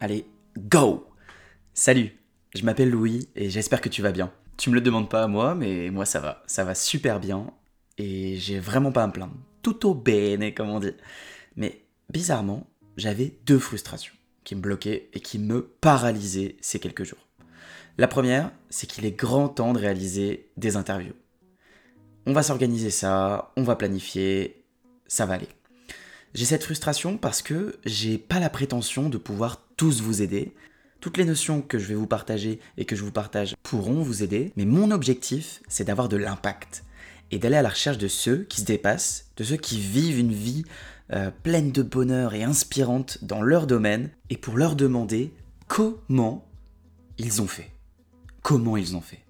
Allez, go Salut, je m'appelle Louis et j'espère que tu vas bien. Tu me le demandes pas à moi, mais moi ça va. Ça va super bien et j'ai vraiment pas à me plaindre. Tutto bene, comme on dit. Mais bizarrement, j'avais deux frustrations qui me bloquaient et qui me paralysaient ces quelques jours. La première, c'est qu'il est grand temps de réaliser des interviews. On va s'organiser ça, on va planifier, ça va aller. J'ai cette frustration parce que j'ai pas la prétention de pouvoir tous vous aider. Toutes les notions que je vais vous partager et que je vous partage pourront vous aider, mais mon objectif, c'est d'avoir de l'impact et d'aller à la recherche de ceux qui se dépassent, de ceux qui vivent une vie euh, pleine de bonheur et inspirante dans leur domaine, et pour leur demander comment ils ont fait. Comment ils ont fait.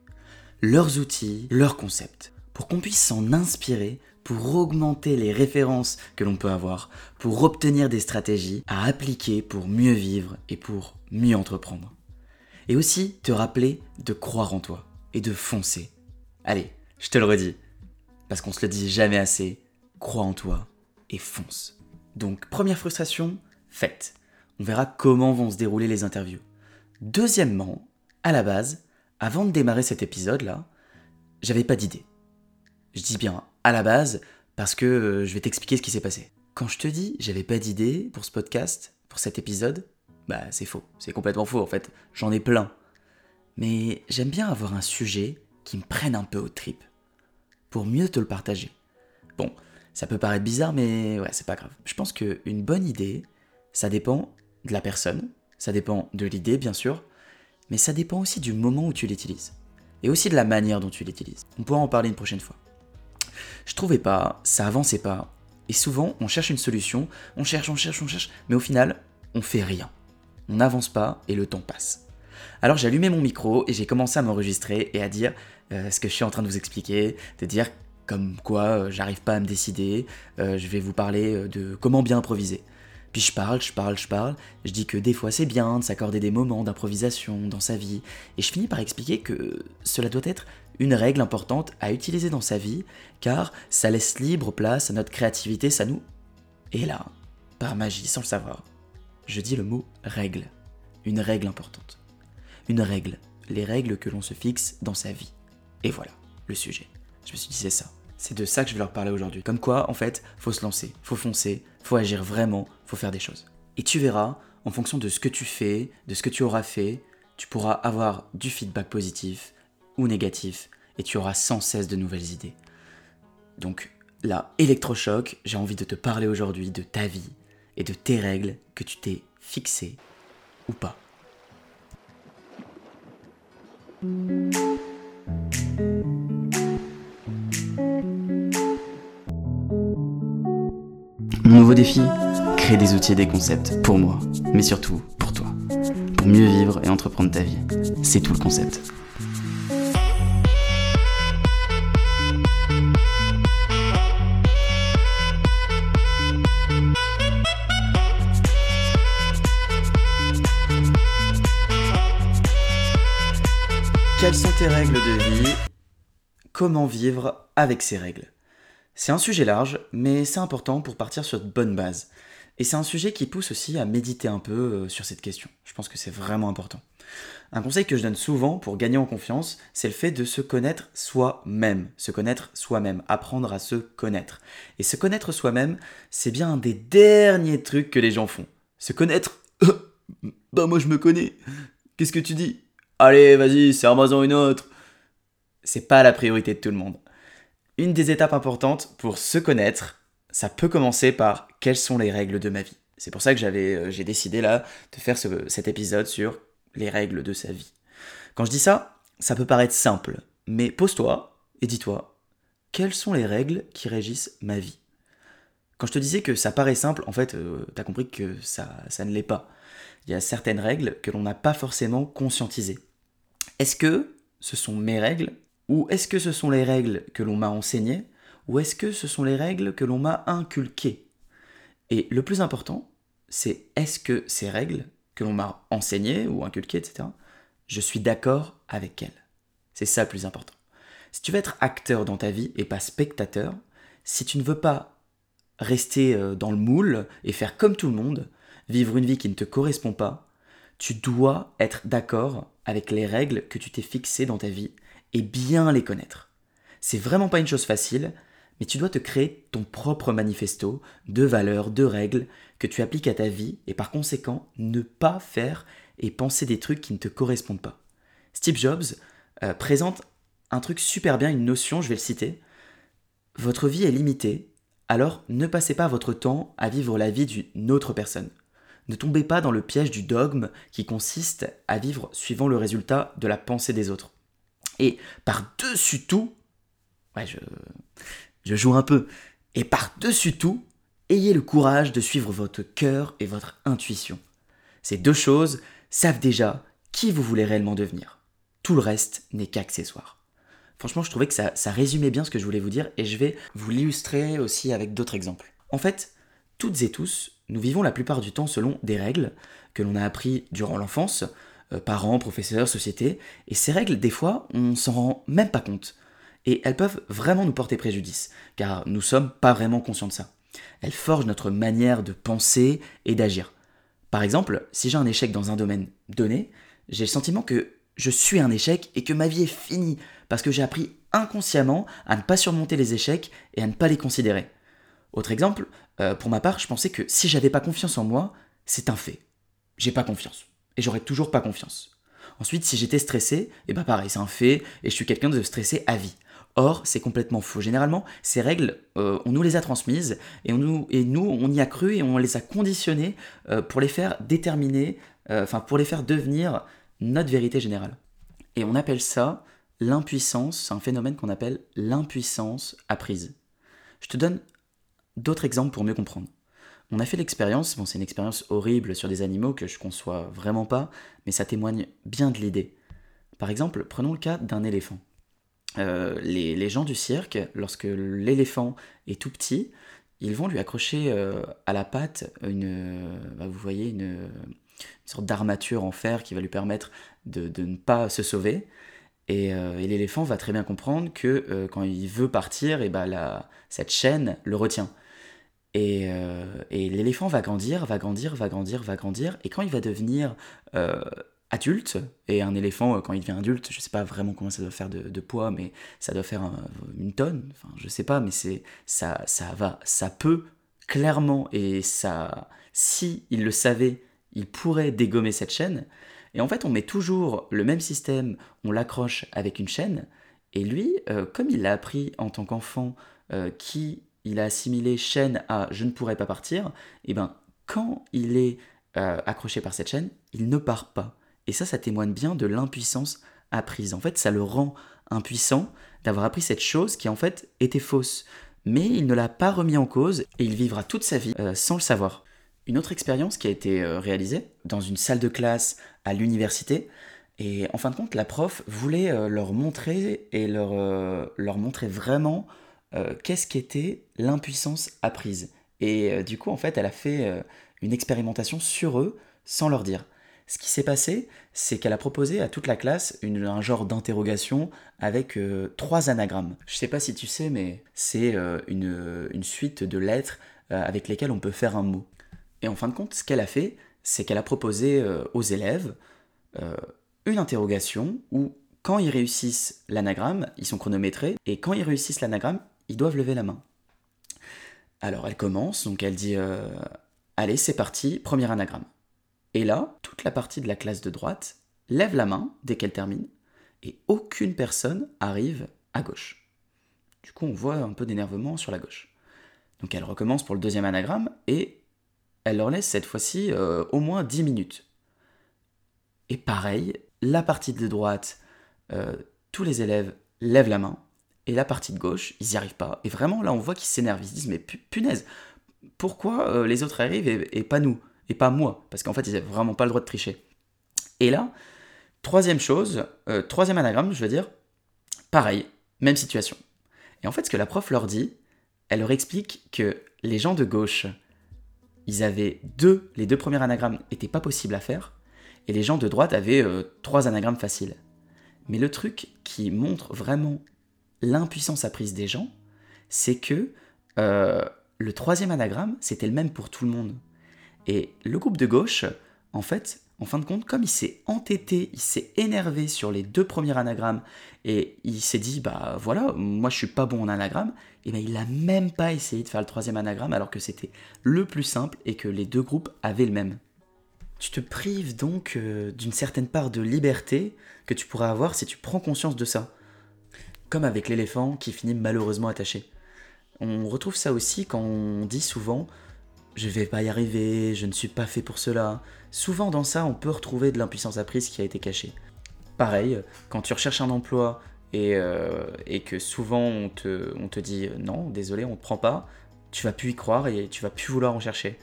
Leurs outils, leurs concepts, pour qu'on puisse s'en inspirer pour augmenter les références que l'on peut avoir, pour obtenir des stratégies à appliquer pour mieux vivre et pour mieux entreprendre. Et aussi te rappeler de croire en toi et de foncer. Allez, je te le redis, parce qu'on se le dit jamais assez, crois en toi et fonce. Donc première frustration, faite. On verra comment vont se dérouler les interviews. Deuxièmement, à la base, avant de démarrer cet épisode-là, j'avais pas d'idée. Je dis bien à la base parce que euh, je vais t'expliquer ce qui s'est passé. Quand je te dis j'avais pas d'idée pour ce podcast, pour cet épisode, bah c'est faux, c'est complètement faux en fait, j'en ai plein. Mais j'aime bien avoir un sujet qui me prenne un peu aux tripes, pour mieux te le partager. Bon, ça peut paraître bizarre, mais ouais, c'est pas grave. Je pense qu'une bonne idée, ça dépend de la personne, ça dépend de l'idée bien sûr, mais ça dépend aussi du moment où tu l'utilises, et aussi de la manière dont tu l'utilises. On pourra en parler une prochaine fois. Je trouvais pas, ça avançait pas. Et souvent, on cherche une solution, on cherche, on cherche, on cherche, mais au final, on fait rien. On n'avance pas et le temps passe. Alors j'ai allumé mon micro et j'ai commencé à m'enregistrer et à dire euh, ce que je suis en train de vous expliquer, de dire comme quoi euh, j'arrive pas à me décider, euh, je vais vous parler de comment bien improviser. Puis je parle, je parle, je parle, je dis que des fois c'est bien de s'accorder des moments d'improvisation dans sa vie, et je finis par expliquer que cela doit être une règle importante à utiliser dans sa vie, car ça laisse libre place à notre créativité, ça nous... Et là, par magie, sans le savoir, je dis le mot règle. Une règle importante. Une règle. Les règles que l'on se fixe dans sa vie. Et voilà, le sujet. Je me suis dit c'est ça. C'est de ça que je vais leur parler aujourd'hui. Comme quoi, en fait, faut se lancer, faut foncer, faut agir vraiment, faut faire des choses. Et tu verras, en fonction de ce que tu fais, de ce que tu auras fait, tu pourras avoir du feedback positif, ou négatif, et tu auras sans cesse de nouvelles idées. Donc là, électrochoc, j'ai envie de te parler aujourd'hui de ta vie et de tes règles que tu t'es fixées ou pas. Mon nouveau défi Créer des outils et des concepts pour moi, mais surtout pour toi. Pour mieux vivre et entreprendre ta vie. C'est tout le concept. Quelles sont tes règles de vie? Comment vivre avec ces règles? C'est un sujet large, mais c'est important pour partir sur de bonnes bases. Et c'est un sujet qui pousse aussi à méditer un peu euh, sur cette question. Je pense que c'est vraiment important. Un conseil que je donne souvent pour gagner en confiance, c'est le fait de se connaître soi-même. Se connaître soi-même, apprendre à se connaître. Et se connaître soi-même, c'est bien un des derniers trucs que les gens font. Se connaître Bah moi je me connais. Qu'est-ce que tu dis? Allez, vas-y, serre-moi-en une autre. C'est pas la priorité de tout le monde. Une des étapes importantes pour se connaître, ça peut commencer par quelles sont les règles de ma vie. C'est pour ça que j'avais, euh, j'ai décidé là de faire cet épisode sur les règles de sa vie. Quand je dis ça, ça peut paraître simple, mais pose-toi et dis-toi, quelles sont les règles qui régissent ma vie? Quand je te disais que ça paraît simple, en fait, euh, t'as compris que ça, ça ne l'est pas. Il y a certaines règles que l'on n'a pas forcément conscientisées. Est-ce que ce sont mes règles ou est-ce que ce sont les règles que l'on m'a enseignées ou est-ce que ce sont les règles que l'on m'a inculquées? Et le plus important, c'est est-ce que ces règles que l'on m'a enseignées ou inculquées, etc., je suis d'accord avec elles? C'est ça le plus important. Si tu veux être acteur dans ta vie et pas spectateur, si tu ne veux pas rester euh, dans le moule et faire comme tout le monde, vivre une vie qui ne te correspond pas, Tu dois être d'accord avec les règles que tu t'es fixées dans ta vie et bien les connaître. C'est vraiment pas une chose facile, mais tu dois te créer ton propre manifesto de valeurs, de règles que tu appliques à ta vie et par conséquent ne pas faire et penser des trucs qui ne te correspondent pas. Steve Jobs euh, présente un truc super bien, une notion, je vais le citer. Votre vie est limitée, alors ne passez pas votre temps à vivre la vie d'une autre personne. Ne tombez pas dans le piège du dogme qui consiste à vivre suivant le résultat de la pensée des autres. Et par-dessus tout, ouais, je, je joue un peu, et par-dessus tout, ayez le courage de suivre votre cœur et votre intuition. Ces deux choses savent déjà qui vous voulez réellement devenir. Tout le reste n'est qu'accessoire. Franchement, je trouvais que ça, ça résumait bien ce que je voulais vous dire et je vais vous l'illustrer aussi avec d'autres exemples. En fait, toutes et tous, nous vivons la plupart du temps selon des règles que l'on a appris durant l'enfance, euh, parents, professeurs, société, et ces règles, des fois, on s'en rend même pas compte. Et elles peuvent vraiment nous porter préjudice, car nous sommes pas vraiment conscients de ça. Elles forgent notre manière de penser et d'agir. Par exemple, si j'ai un échec dans un domaine donné, j'ai le sentiment que je suis un échec et que ma vie est finie, parce que j'ai appris inconsciemment à ne pas surmonter les échecs et à ne pas les considérer. Autre exemple, euh, pour ma part, je pensais que si j'avais pas confiance en moi, c'est un fait. J'ai pas confiance. Et j'aurais toujours pas confiance. Ensuite, si j'étais stressé, et eh ben pareil, c'est un fait, et je suis quelqu'un de stressé à vie. Or, c'est complètement faux. Généralement, ces règles, euh, on nous les a transmises, et, on nous, nous, on y a cru, et on les a conditionnées euh, pour les faire déterminer, enfin, pour les faire devenir notre vérité générale. Et on appelle ça l'impuissance, c'est un phénomène qu'on appelle l'impuissance apprise. Je te donne d'autres exemples pour mieux comprendre. On a fait l'expérience, bon c'est une expérience horrible sur des animaux que je conçois vraiment pas, mais ça témoigne bien de l'idée. Par exemple, prenons le cas d'un éléphant. Euh, les, gens du cirque, lorsque l'éléphant est tout petit, ils vont lui accrocher euh, à la patte une, bah, vous voyez, une, sorte d'armature en fer qui va lui permettre de, ne pas se sauver. Euh, et, l'éléphant va très bien comprendre que quand il veut partir, et bah, la, cette chaîne le retient. Euh, et, l'éléphant va grandir, va grandir, va grandir, va grandir. Et quand il va devenir euh, adulte, et un éléphant, euh, quand il devient adulte, je ne sais pas vraiment comment ça doit faire de, poids, mais ça doit faire une tonne. Enfin, je sais pas, mais ça, ça va, ça peut clairement, et ça, si il le savait, il pourrait dégommer cette chaîne. Et en fait, on met toujours le même système, on l'accroche avec une chaîne. Et lui, comme il l'a appris en tant qu'enfant, qui il a assimilé chaîne à je ne pourrais pas partir, et eh ben quand il est euh, accroché par cette chaîne, il ne part pas. Et ça, ça témoigne bien de l'impuissance apprise. En fait, ça le rend impuissant d'avoir appris cette chose qui en fait était fausse. Mais il ne l'a pas remis en cause et il vivra toute sa vie euh, sans le savoir. Une autre expérience qui a été euh, réalisée dans une salle de classe à l'université, et en fin de compte, la prof voulait leur montrer et leur, leur montrer vraiment euh, qu'est-ce qu'était l'impuissance apprise. Et euh, du coup, en fait, elle a fait euh, une expérimentation sur eux sans leur dire. Ce qui s'est passé, c'est qu'elle a proposé à toute la classe un genre d'interrogation avec trois anagrammes. Je sais pas si tu sais, mais c'est une, suite de lettres avec lesquelles on peut faire un mot. Et en fin de compte, ce qu'elle a fait, c'est qu'elle a proposé aux élèves une interrogation où, quand ils réussissent l'anagramme, ils sont chronométrés, et quand ils réussissent l'anagramme, ils doivent lever la main. Alors elle commence, donc elle dit euh, Allez, c'est parti, premier anagramme. Et là, toute la partie de la classe de droite lève la main dès qu'elle termine, et aucune personne arrive à gauche. Du coup, on voit un peu d'énervement sur la gauche. Donc elle recommence pour le deuxième anagramme, et elle leur laisse cette fois-ci euh, au moins 10 minutes. Et pareil, la partie de droite, euh, tous les élèves lèvent la main, et la partie de gauche, ils n'y arrivent pas. Et vraiment, là, on voit qu'ils s'énervent. Ils se disent, mais punaise, pourquoi euh, les autres arrivent et, pas nous Et pas moi? Parce qu'en fait, ils n'avaient vraiment pas le droit de tricher. Et là, troisième chose, euh, troisième anagramme, je veux dire, pareil, même situation. Et en fait, ce que la prof leur dit, elle leur explique que les gens de gauche, ils avaient deux, les deux premiers anagrammes n'étaient pas possibles à faire, et les gens de droite avaient euh, trois anagrammes faciles. Mais le truc qui montre vraiment l'impuissance apprise des gens, c'est que euh, le troisième anagramme, c'était le même pour tout le monde. Et le groupe de gauche, en fait, en fin de compte, comme il s'est entêté, il s'est énervé sur les deux premiers anagrammes et il s'est dit bah voilà, moi je suis pas bon en anagramme, et ben il a même pas essayé de faire le troisième anagramme alors que c'était le plus simple et que les deux groupes avaient le même. Tu te prives donc euh, d'une certaine part de liberté que tu pourras avoir si tu prends conscience de ça. Comme avec l'éléphant qui finit malheureusement attaché. On retrouve ça aussi quand on dit souvent je vais pas y arriver, je ne suis pas fait pour cela. Souvent dans ça, on peut retrouver de l'impuissance apprise qui a été cachée. Pareil, quand tu recherches un emploi et, euh, que souvent on te, dit non, désolé, on te prend pas, tu vas plus y croire et tu vas plus vouloir en chercher.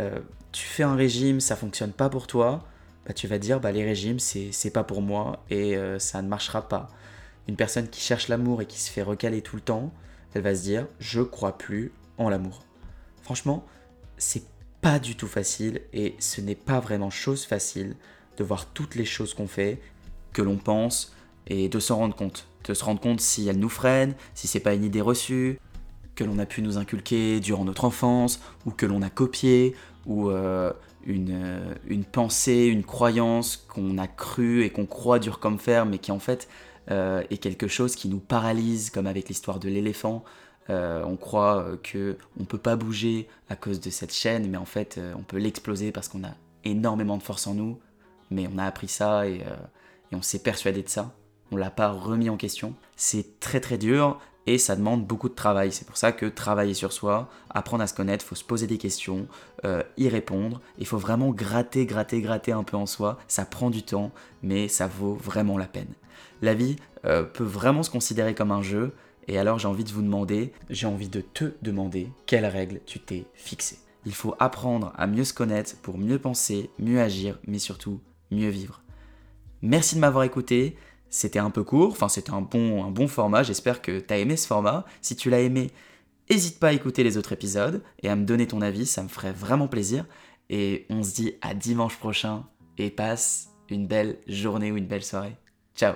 Euh, tu fais un régime, ça fonctionne pas pour toi, bah, tu vas dire bah, les régimes c'est pas pour moi et euh, ça ne marchera pas. Une personne qui cherche l'amour et qui se fait recaler tout le temps, elle va se dire je crois plus en l'amour. Franchement, c'est pas du tout facile et ce n'est pas vraiment chose facile de voir toutes les choses qu'on fait, que l'on pense et de s'en rendre compte. De se rendre compte si elles nous freinent, si c'est pas une idée reçue, que l'on a pu nous inculquer durant notre enfance, ou que l'on a copié, ou euh, une, euh, une, pensée, une croyance qu'on a cru et qu'on croit dur comme fer, mais qui en fait est quelque chose qui nous paralyse, comme avec l'histoire de l'éléphant. Euh, on croit euh, que on peut pas bouger à cause de cette chaîne, mais en fait, euh, on peut l'exploser parce qu'on a énormément de force en nous. Mais on a appris ça et, on s'est persuadé de ça. On l'a pas remis en question. C'est très très dur et ça demande beaucoup de travail. C'est pour ça que travailler sur soi, apprendre à se connaître, faut se poser des questions, y répondre. Il faut vraiment gratter, gratter, gratter un peu en soi. Ça prend du temps, mais ça vaut vraiment la peine. La vie peut vraiment se considérer comme un jeu et alors j'ai envie de vous demander, j'ai envie de te demander quelles règles tu t'es fixées? Il faut apprendre à mieux se connaître pour mieux penser, mieux agir, mais surtout mieux vivre. Merci de m'avoir écouté. C'était un peu court, enfin c'était un bon, format. J'espère que tu as aimé ce format. Si tu l'as aimé, n'hésite pas à écouter les autres épisodes et à me donner ton avis, ça me ferait vraiment plaisir. Et on se dit à dimanche prochain et passe une belle journée ou une belle soirée. Ciao